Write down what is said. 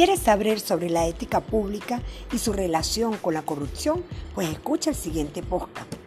¿Quieres saber sobre la ética pública y su relación con la corrupción? Pues escucha el siguiente podcast.